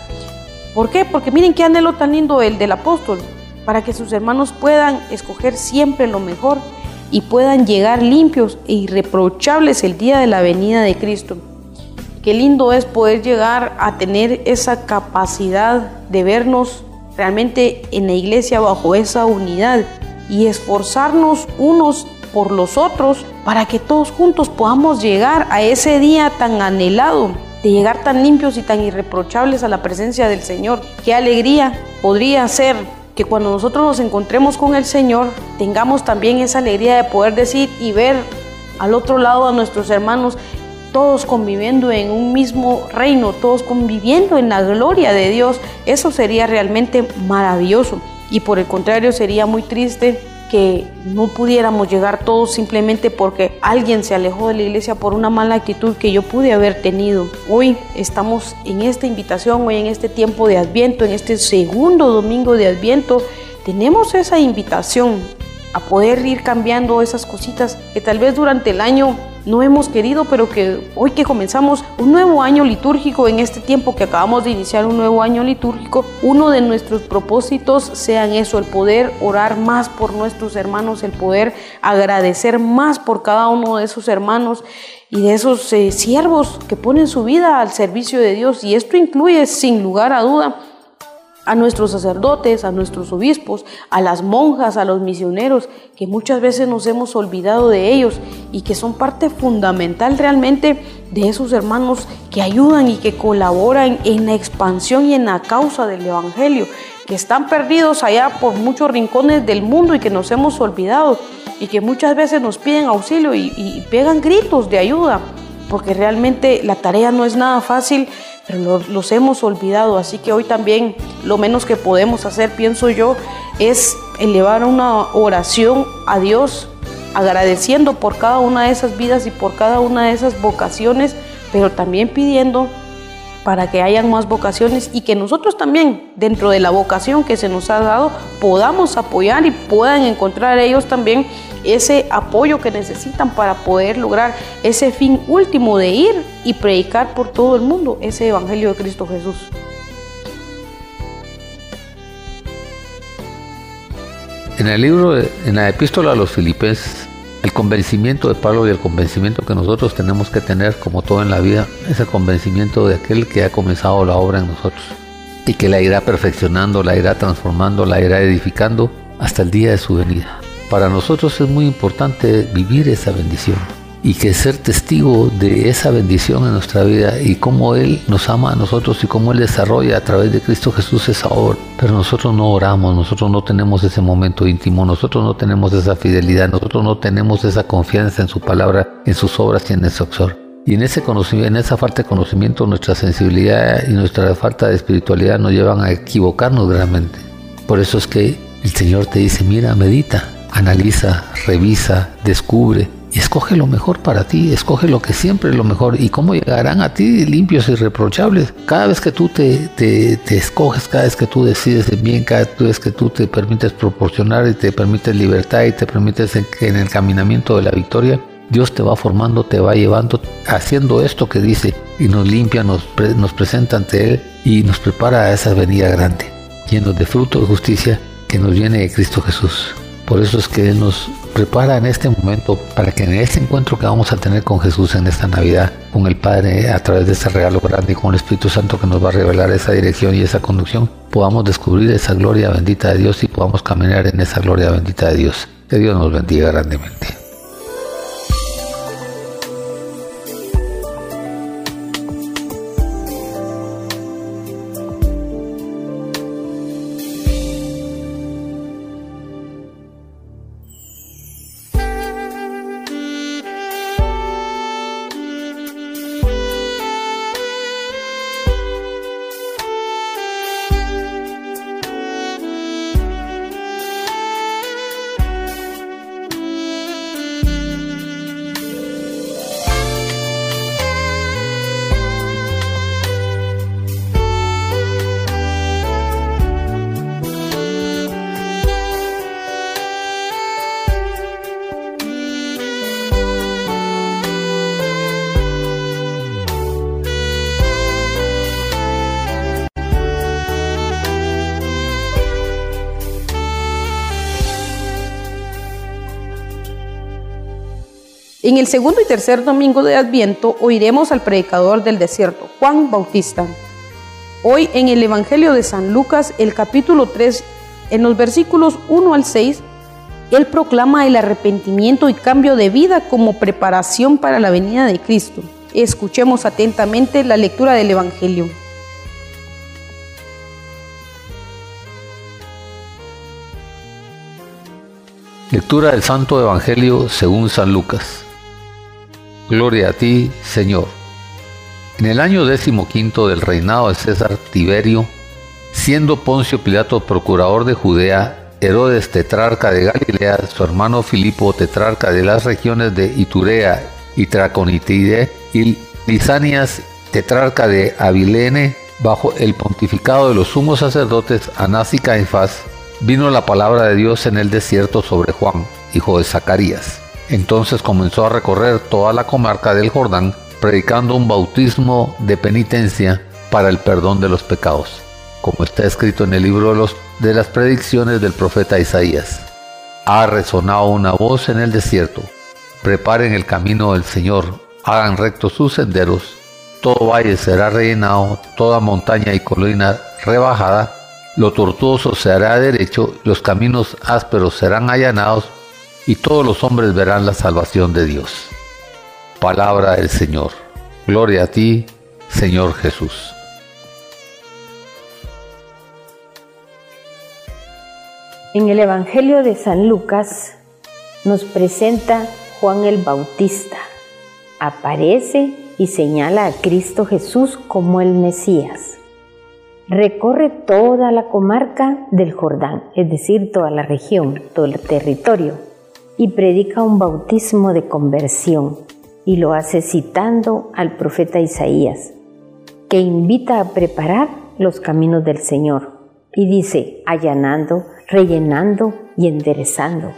¿Por qué? Porque miren qué anhelo tan lindo el del apóstol, para que sus hermanos puedan escoger siempre lo mejor y puedan llegar limpios e irreprochables el día de la venida de Cristo. Qué lindo es poder llegar a tener esa capacidad de vernos realmente en la iglesia bajo esa unidad y esforzarnos unos por los otros para que todos juntos podamos llegar a ese día tan anhelado, de llegar tan limpios y tan irreprochables a la presencia del Señor. Qué alegría podría ser que cuando nosotros nos encontremos con el Señor, tengamos también esa alegría de poder decir y ver al otro lado a nuestros hermanos, todos conviviendo en un mismo reino, todos conviviendo en la gloria de Dios. Eso sería realmente maravilloso. Y por el contrario, sería muy triste que no pudiéramos llegar todos simplemente porque alguien se alejó de la iglesia por una mala actitud que yo pude haber tenido. Hoy estamos en esta invitación, hoy en este tiempo de Adviento, en este segundo domingo de Adviento, tenemos esa invitación a poder ir cambiando esas cositas que tal vez durante el año no hemos querido, pero que hoy que comenzamos un nuevo año litúrgico, en este tiempo que acabamos de iniciar un nuevo año litúrgico, uno de nuestros propósitos sean eso, el poder orar más por nuestros hermanos, el poder agradecer más por cada uno de esos hermanos y de esos eh, siervos que ponen su vida al servicio de Dios. Y esto incluye, sin lugar a duda, a nuestros sacerdotes, a nuestros obispos, a las monjas, a los misioneros, que muchas veces nos hemos olvidado de ellos y que son parte fundamental realmente de esos hermanos que ayudan y que colaboran en la expansión y en la causa del Evangelio, que están perdidos allá por muchos rincones del mundo y que nos hemos olvidado y que muchas veces nos piden auxilio y, pegan gritos de ayuda, porque realmente la tarea no es nada fácil pero los, hemos olvidado. Así que hoy también lo menos que podemos hacer, pienso yo, es elevar una oración a Dios, agradeciendo por cada una de esas vidas y por cada una de esas vocaciones, pero también pidiendo para que hayan más vocaciones y que nosotros también, dentro de la vocación que se nos ha dado, podamos apoyar y puedan encontrar ellos también ese apoyo que necesitan para poder lograr ese fin último de ir y predicar por todo el mundo ese Evangelio de Cristo Jesús. En el libro, en la epístola a los filipenses, el convencimiento de Pablo y el convencimiento que nosotros tenemos que tener, como todo en la vida, es el convencimiento de aquel que ha comenzado la obra en nosotros y que la irá perfeccionando, la irá transformando, la irá edificando hasta el día de su venida. Para nosotros es muy importante vivir esa bendición y que ser testigo de esa bendición en nuestra vida y cómo Él nos ama a nosotros y cómo Él desarrolla a través de Cristo Jesús esa obra. Pero nosotros no oramos, nosotros no tenemos ese momento íntimo, nosotros no tenemos esa fidelidad, nosotros no tenemos esa confianza en su palabra, en sus obras y en ese auxor. Y en, ese conocimiento, en esa falta de conocimiento, nuestra sensibilidad y nuestra falta de espiritualidad nos llevan a equivocarnos realmente. Por eso es que el Señor te dice, mira, medita, analiza, revisa, descubre escoge lo mejor para ti, escoge lo que siempre es lo mejor y cómo llegarán a ti limpios y irreprochables. Cada vez que tú te, te, escoges, cada vez que tú decides bien, cada vez que tú te permites proporcionar y te permites libertad y te permites en, en el caminamiento de la victoria, Dios te va formando, te va llevando, haciendo esto que dice y nos limpia, nos, nos presenta ante Él y nos prepara a esa venida grande, llenos de fruto de justicia que nos viene de Cristo Jesús. Por eso es que Él nos prepara en este momento para que en este encuentro que vamos a tener con Jesús en esta Navidad, con el Padre a través de este regalo grande y con el Espíritu Santo que nos va a revelar esa dirección y esa conducción, podamos descubrir esa gloria bendita de Dios y podamos caminar en esa gloria bendita de Dios. Que Dios nos bendiga grandemente. Segundo y tercer domingo de Adviento oiremos al predicador del desierto, Juan Bautista. Hoy en el Evangelio de San Lucas, el capítulo 3, en los versículos 1 al 6, él proclama el arrepentimiento y cambio de vida como preparación para la venida de Cristo. Escuchemos atentamente la lectura del Evangelio. Lectura del Santo Evangelio según San Lucas. Gloria a ti, Señor. En el año decimoquinto del reinado de César Tiberio, siendo Poncio Pilato procurador de Judea, Herodes tetrarca de Galilea, su hermano Filipo tetrarca de las regiones de Iturea y Traconitide, y Lisanias tetrarca de Abilene, bajo el pontificado de los sumos sacerdotes Anás y Caifás, vino la palabra de Dios en el desierto sobre Juan, hijo de Zacarías. Entonces comenzó a recorrer toda la comarca del Jordán, predicando un bautismo de penitencia para el perdón de los pecados, como está escrito en el libro de, las predicciones del profeta Isaías. Ha resonado una voz en el desierto, preparen el camino del Señor, hagan rectos sus senderos, todo valle será rellenado, toda montaña y colina rebajada, lo tortuoso se hará derecho, los caminos ásperos serán allanados, y todos los hombres verán la salvación de Dios. Palabra del Señor. Gloria a ti, Señor Jesús. En el Evangelio de San Lucas nos presenta Juan el Bautista. Aparece y señala a Cristo Jesús como el Mesías. Recorre toda la comarca del Jordán, es decir, toda la región, todo el territorio y predica un bautismo de conversión y lo hace citando al profeta Isaías, que invita a preparar los caminos del Señor y dice, allanando, rellenando y enderezando,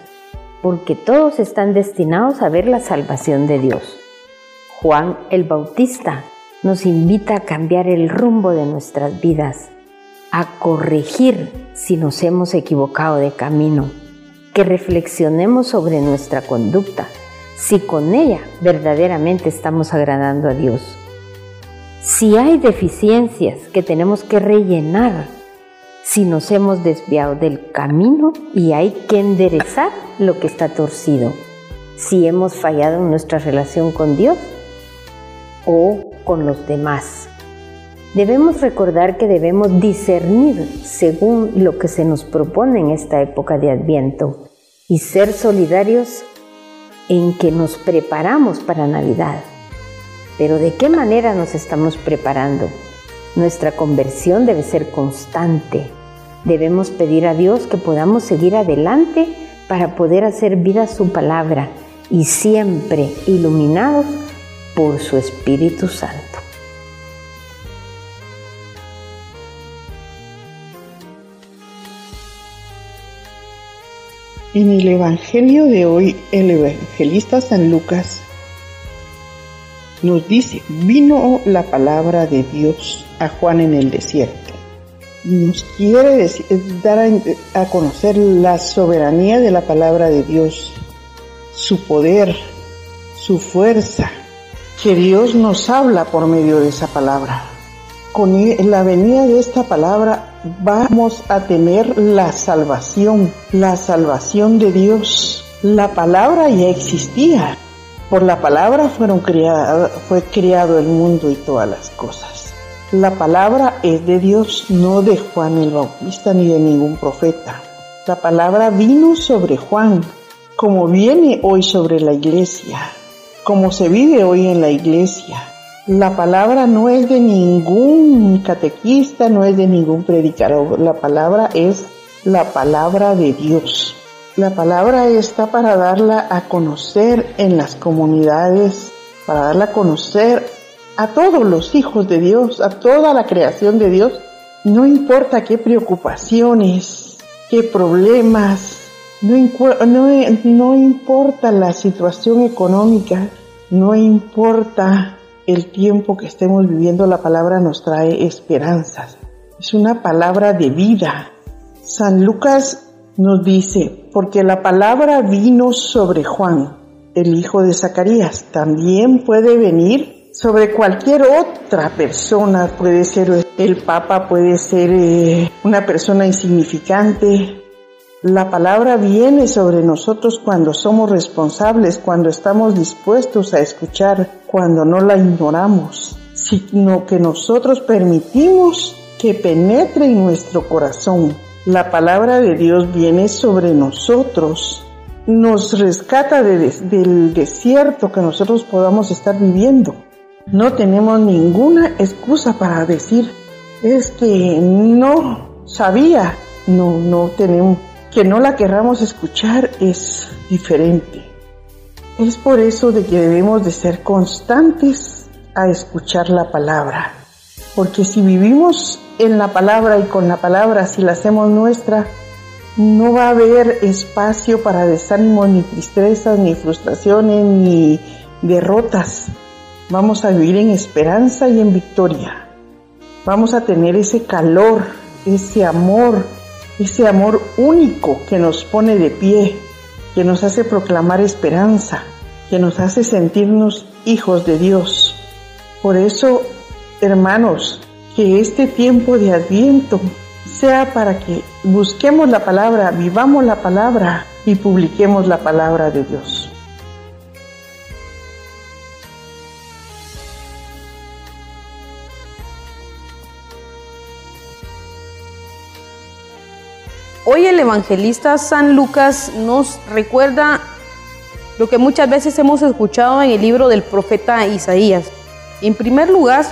porque todos están destinados a ver la salvación de Dios. Juan el Bautista nos invita a cambiar el rumbo de nuestras vidas, a corregir si nos hemos equivocado de camino que reflexionemos sobre nuestra conducta, si con ella verdaderamente estamos agradando a Dios. Si hay deficiencias que tenemos que rellenar, si nos hemos desviado del camino y hay que enderezar lo que está torcido, si hemos fallado en nuestra relación con Dios o con los demás. Debemos recordar que debemos discernir según lo que se nos propone en esta época de Adviento y ser solidarios en que nos preparamos para Navidad. Pero ¿de qué manera nos estamos preparando? Nuestra conversión debe ser constante. Debemos pedir a Dios que podamos seguir adelante para poder hacer vida su palabra y siempre iluminados por su Espíritu Santo. En el Evangelio de hoy, el evangelista San Lucas nos dice, vino la palabra de Dios a Juan en el desierto. Nos quiere dar a, a conocer la soberanía de la palabra de Dios, su poder, su fuerza, que Dios nos habla por medio de esa palabra. Con e, la venida de esta palabra vamos a tener la salvación, la salvación de Dios. La palabra ya existía. Por la palabra fueron fue creado el mundo y todas las cosas. La palabra es de Dios, no de Juan el Bautista ni de ningún profeta. La palabra vino sobre Juan, como viene hoy sobre la iglesia, como se vive hoy en la iglesia. La palabra no es de ningún catequista, no es de ningún predicador. La palabra es la palabra de Dios. La palabra está para darla a conocer en las comunidades, para darla a conocer a todos los hijos de Dios, a toda la creación de Dios. No importa qué preocupaciones, qué problemas, no, importa la situación económica, no importa el tiempo que estemos viviendo, la palabra nos trae esperanzas. Es una palabra de vida. San Lucas nos dice, porque la palabra vino sobre Juan. el hijo de Zacarías. También puede venir sobre cualquier otra persona. Puede ser el papa, puede ser eh, una persona insignificante. La palabra viene sobre nosotros cuando somos responsables, cuando estamos dispuestos a escuchar, cuando no la ignoramos, sino que nosotros permitimos que penetre en nuestro corazón. La palabra de Dios viene sobre nosotros nos rescata del desierto que nosotros podamos estar viviendo. No tenemos ninguna excusa para decir, es que no sabía, no, no tenemos, que no la querramos escuchar es diferente. Es por eso de que debemos de ser constantes a escuchar la palabra. Porque si vivimos en la palabra y con la palabra, si la hacemos nuestra, no va a haber espacio para desánimo, ni tristezas, ni frustraciones, ni derrotas. Vamos a vivir en esperanza y en victoria. Vamos a tener ese calor, ese amor, ese amor único que nos pone de pie, que nos hace proclamar esperanza, que nos hace sentirnos hijos de Dios. Por eso, hermanos, que este tiempo de adviento sea para que busquemos la palabra, vivamos la palabra y publiquemos la palabra de Dios. Hoy el evangelista San Lucas nos recuerda lo que muchas veces hemos escuchado en el libro del profeta Isaías. En primer lugar,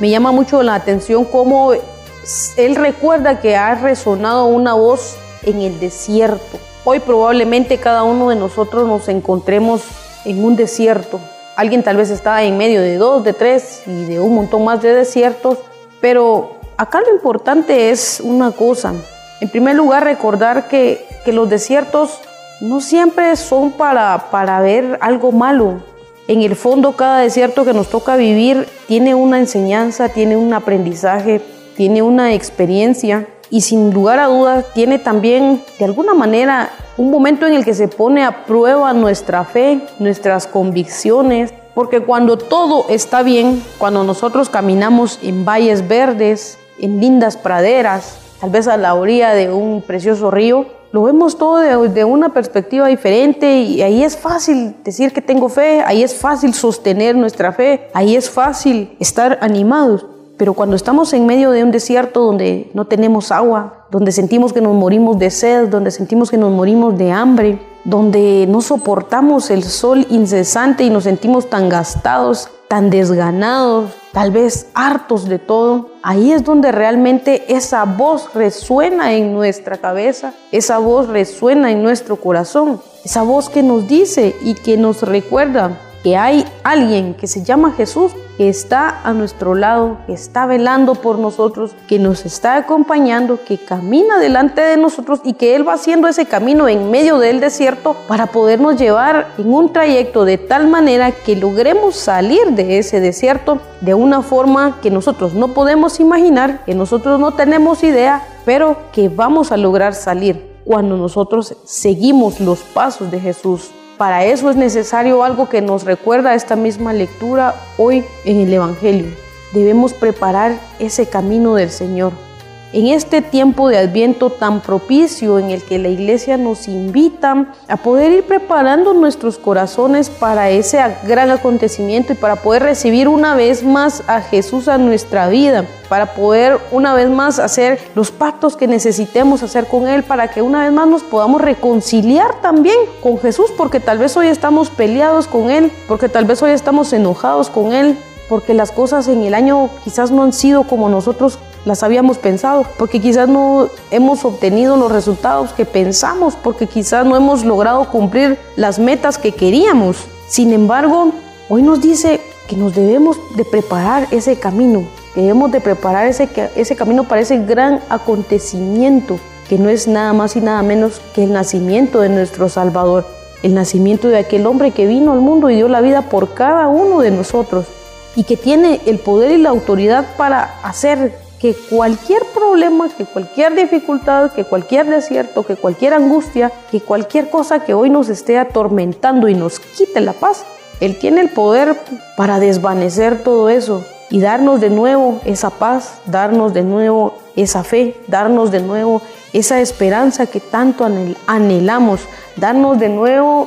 me llama mucho la atención cómo él recuerda que ha resonado una voz en el desierto. Hoy probablemente cada uno de nosotros nos encontremos en un desierto. Alguien tal vez está en medio de dos, de tres y de un montón más de desiertos, pero acá lo importante es una cosa. En primer lugar, recordar que, que los desiertos no siempre son para, para ver algo malo. En el fondo, cada desierto que nos toca vivir tiene una enseñanza, tiene un aprendizaje, tiene una experiencia y sin lugar a dudas tiene también de alguna manera un momento en el que se pone a prueba nuestra fe, nuestras convicciones, porque cuando todo está bien, cuando nosotros caminamos en valles verdes, en lindas praderas, tal vez a la orilla de un precioso río, lo vemos todo de, una perspectiva diferente y ahí es fácil decir que tengo fe, ahí es fácil sostener nuestra fe, ahí es fácil estar animados. Pero cuando estamos en medio de un desierto donde no tenemos agua, donde sentimos que nos morimos de sed, donde sentimos que nos morimos de hambre, donde no soportamos el sol incesante y nos sentimos tan gastados, tan desganados, tal vez hartos de todo, ahí es donde realmente esa voz resuena en nuestra cabeza, esa voz resuena en nuestro corazón, esa voz que nos dice y que nos recuerda que hay alguien que se llama Jesús que está a nuestro lado, que está velando por nosotros, que nos está acompañando, que camina delante de nosotros y que Él va haciendo ese camino en medio del desierto para podernos llevar en un trayecto de tal manera que logremos salir de ese desierto de una forma que nosotros no podemos imaginar, que nosotros no tenemos idea, pero que vamos a lograr salir cuando nosotros seguimos los pasos de Jesús. Para eso es necesario algo que nos recuerda esta misma lectura hoy en el Evangelio. Debemos preparar ese camino del Señor. En este tiempo de Adviento tan propicio en el que la iglesia nos invita a poder ir preparando nuestros corazones para ese gran acontecimiento y para poder recibir una vez más a Jesús a nuestra vida, para poder una vez más hacer los pactos que necesitemos hacer con Él, para que una vez más nos podamos reconciliar también con Jesús, porque tal vez hoy estamos peleados con Él, porque tal vez hoy estamos enojados con Él, porque las cosas en el año quizás no han sido como nosotros las habíamos pensado, porque quizás no hemos obtenido los resultados que pensamos, porque quizás no hemos logrado cumplir las metas que queríamos. Sin embargo, hoy nos dice que nos debemos de preparar ese camino, debemos de preparar ese, ese camino para ese gran acontecimiento, que no es nada más y nada menos que el nacimiento de nuestro Salvador, el nacimiento de aquel hombre que vino al mundo y dio la vida por cada uno de nosotros y que tiene el poder y la autoridad para hacer que cualquier problema, que cualquier dificultad, que cualquier desierto, que cualquier angustia, que cualquier cosa que hoy nos esté atormentando y nos quite la paz, Él tiene el poder para desvanecer todo eso y darnos de nuevo esa paz, darnos de nuevo esa fe, darnos de nuevo esa esperanza que tanto anhelamos, darnos de nuevo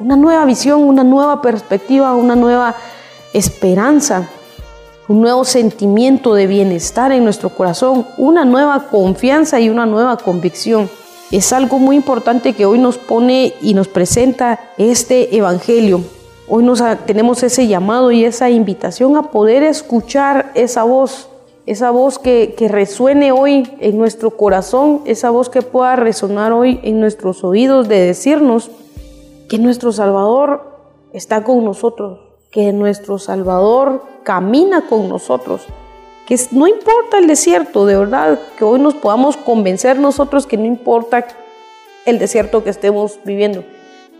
una nueva visión, una nueva perspectiva, una nueva esperanza, un nuevo sentimiento de bienestar en nuestro corazón, una nueva confianza y una nueva convicción. Es algo muy importante que hoy nos pone y nos presenta este Evangelio. Hoy nos tenemos ese llamado y esa invitación a poder escuchar esa voz, esa voz que, que resuene hoy en nuestro corazón, esa voz que pueda resonar hoy en nuestros oídos de decirnos que nuestro Salvador está con nosotros, que nuestro Salvador camina con nosotros, que no importa el desierto, de verdad, que hoy nos podamos convencer nosotros que no importa el desierto que estemos viviendo.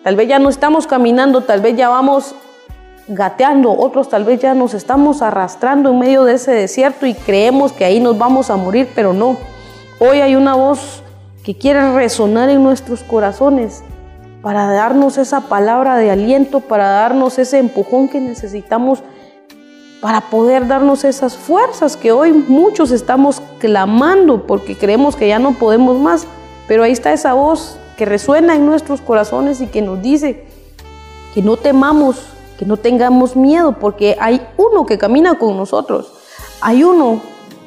Tal vez ya no estamos caminando, tal vez ya vamos gateando, otros tal vez ya nos estamos arrastrando en medio de ese desierto y creemos que ahí nos vamos a morir, pero no. Hoy hay una voz que quiere resonar en nuestros corazones para darnos esa palabra de aliento, para darnos ese empujón que necesitamos, para poder darnos esas fuerzas que hoy muchos estamos clamando porque creemos que ya no podemos más. Pero ahí está esa voz que resuena en nuestros corazones y que nos dice que no temamos, que no tengamos miedo, porque hay uno que camina con nosotros, hay uno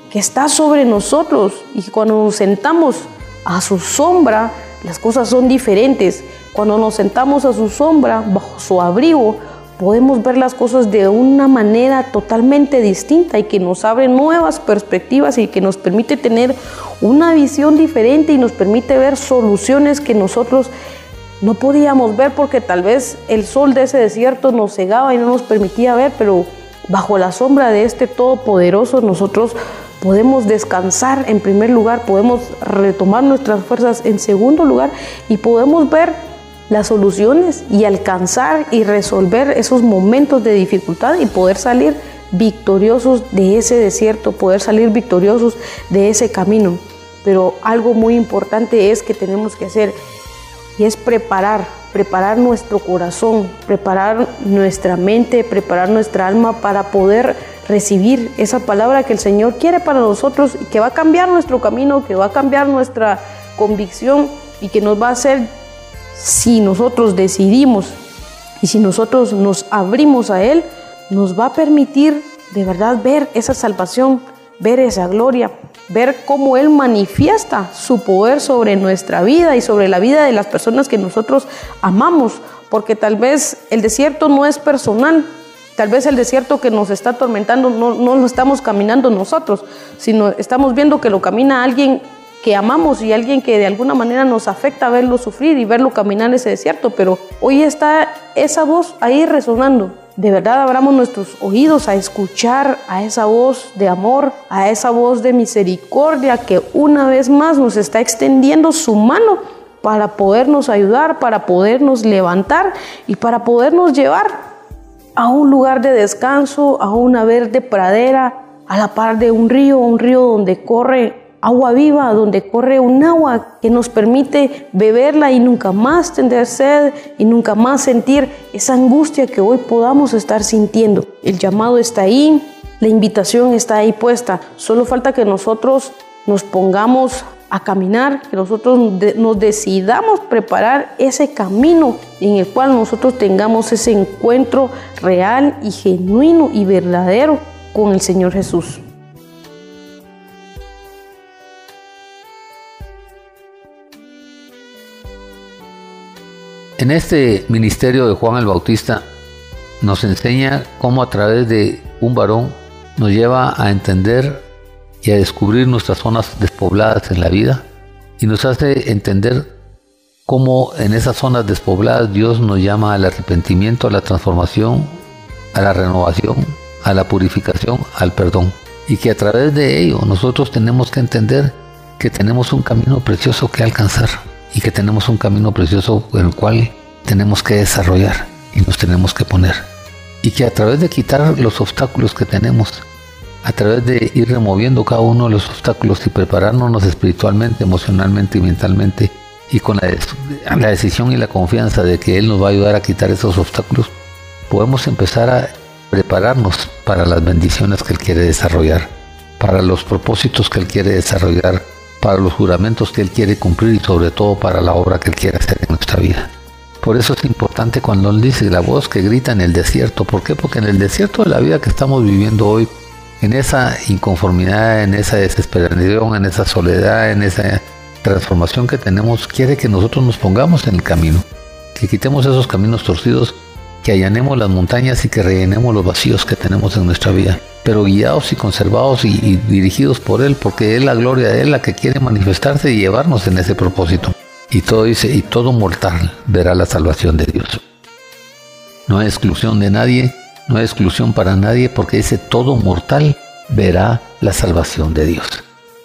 que está sobre nosotros y cuando nos sentamos a su sombra, las cosas son diferentes. Cuando nos sentamos a su sombra, bajo su abrigo, podemos ver las cosas de una manera totalmente distinta y que nos abre nuevas perspectivas y que nos permite tener una visión diferente y nos permite ver soluciones que nosotros no podíamos ver porque tal vez el sol de ese desierto nos cegaba y no nos permitía ver, pero bajo la sombra de este Todopoderoso nosotros podemos descansar en primer lugar, podemos retomar nuestras fuerzas en segundo lugar y podemos ver las soluciones y alcanzar y resolver esos momentos de dificultad y poder salir victoriosos de ese desierto, poder salir victoriosos de ese camino. Pero algo muy importante es que tenemos que hacer y es preparar, preparar nuestro corazón, preparar nuestra mente, preparar nuestra alma para poder recibir esa palabra que el Señor quiere para nosotros y que va a cambiar nuestro camino, que va a cambiar nuestra convicción y que nos va a hacer si nosotros decidimos y si nosotros nos abrimos a Él, nos va a permitir de verdad ver esa salvación, ver esa gloria, ver cómo Él manifiesta su poder sobre nuestra vida y sobre la vida de las personas que nosotros amamos, porque tal vez el desierto no es personal, tal vez el desierto que nos está atormentando no, no lo estamos caminando nosotros, sino estamos viendo que lo camina alguien que amamos y alguien que de alguna manera nos afecta verlo sufrir y verlo caminar ese desierto, pero hoy está esa voz ahí resonando. De verdad abramos nuestros oídos a escuchar a esa voz de amor, a esa voz de misericordia que una vez más nos está extendiendo su mano para podernos ayudar, para podernos levantar y para podernos llevar a un lugar de descanso, a una verde pradera, a la par de un río, un río donde corre agua viva, donde corre un agua que nos permite beberla y nunca más tener sed y nunca más sentir esa angustia que hoy podamos estar sintiendo. El llamado está ahí, la invitación está ahí puesta. Solo falta que nosotros nos pongamos a caminar, que nosotros nos decidamos preparar ese camino en el cual nosotros tengamos ese encuentro real y genuino y verdadero con el Señor Jesús. En este ministerio de Juan el Bautista nos enseña cómo a través de un varón nos lleva a entender y a descubrir nuestras zonas despobladas en la vida y nos hace entender cómo en esas zonas despobladas Dios nos llama al arrepentimiento, a la transformación, a la renovación, a la purificación, al perdón. Y que a través de ello nosotros tenemos que entender que tenemos un camino precioso que alcanzar y que tenemos un camino precioso en el cual tenemos que desarrollar y nos tenemos que poner. Y que a través de quitar los obstáculos que tenemos, a través de ir removiendo cada uno de los obstáculos y prepararnos espiritualmente, emocionalmente y mentalmente y con la, la, decisión y la confianza de que Él nos va a ayudar a quitar esos obstáculos, podemos empezar a prepararnos para las bendiciones que Él quiere desarrollar, para los propósitos que Él quiere desarrollar, para los juramentos que Él quiere cumplir y sobre todo para la obra que Él quiere hacer en nuestra vida. Por eso es importante cuando Él dice la voz que grita en el desierto. ¿Por qué? Porque en el desierto de la vida que estamos viviendo hoy, en esa inconformidad, en esa desesperación, en esa soledad, en esa transformación que tenemos, quiere que nosotros nos pongamos en el camino, que quitemos esos caminos torcidos, que allanemos las montañas y que rellenemos los vacíos que tenemos en nuestra vida, pero guiados y conservados y, dirigidos por Él, porque es la gloria de Él la que quiere manifestarse y llevarnos en ese propósito. Y todo dice, y todo mortal verá la salvación de Dios. No hay exclusión de nadie, no hay exclusión para nadie, porque dice, todo mortal verá la salvación de Dios.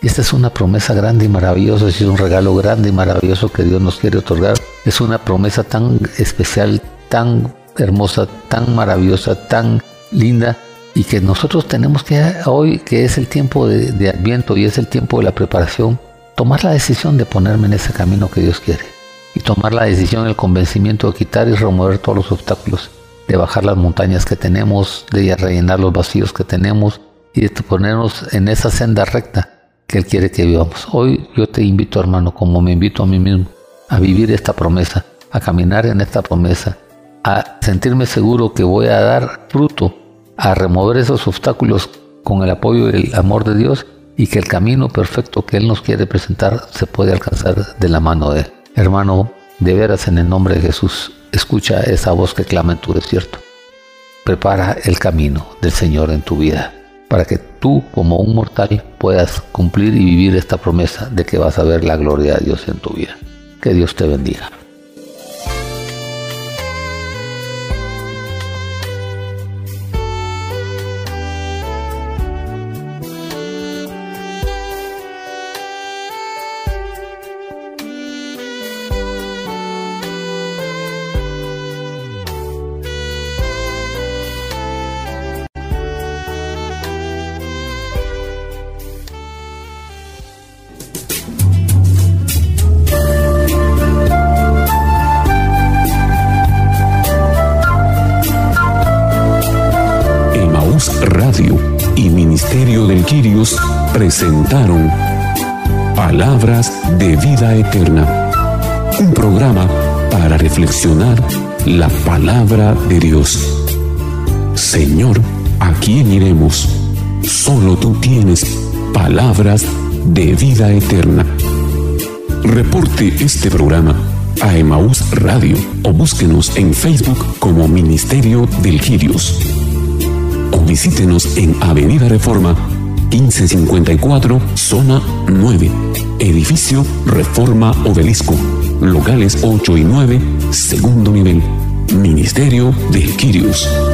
Esta es una promesa grande y maravillosa, es un regalo grande y maravilloso que Dios nos quiere otorgar. Es una promesa tan especial, tan hermosa, tan maravillosa, tan linda, y que nosotros tenemos que hoy, que es el tiempo de, de Adviento y es el tiempo de la preparación, tomar la decisión de ponerme en ese camino que Dios quiere. Y tomar la decisión, el convencimiento de quitar y remover todos los obstáculos, de bajar las montañas que tenemos, de rellenar los vacíos que tenemos y de ponernos en esa senda recta que Él quiere que vivamos. Hoy yo te invito, hermano, como me invito a mí mismo, a vivir esta promesa, a caminar en esta promesa, a sentirme seguro que voy a dar fruto, a remover esos obstáculos con el apoyo y el amor de Dios y que el camino perfecto que Él nos quiere presentar se puede alcanzar de la mano de Él. Hermano, de veras en el nombre de Jesús, escucha esa voz que clama en tu desierto. Prepara el camino del Señor en tu vida para que tú como un mortal puedas cumplir y vivir esta promesa de que vas a ver la gloria de Dios en tu vida. Que Dios te bendiga. De Dios. Señor, ¿a quién iremos? Solo tú tienes palabras de vida eterna. Reporte este programa a Emaús Radio o búsquenos en Facebook como Ministerio del Girios. O visítenos en Avenida Reforma 1554, zona 9, edificio Reforma Obelisco, locales 8 y 9, segundo nivel, Ministerio de Quirios.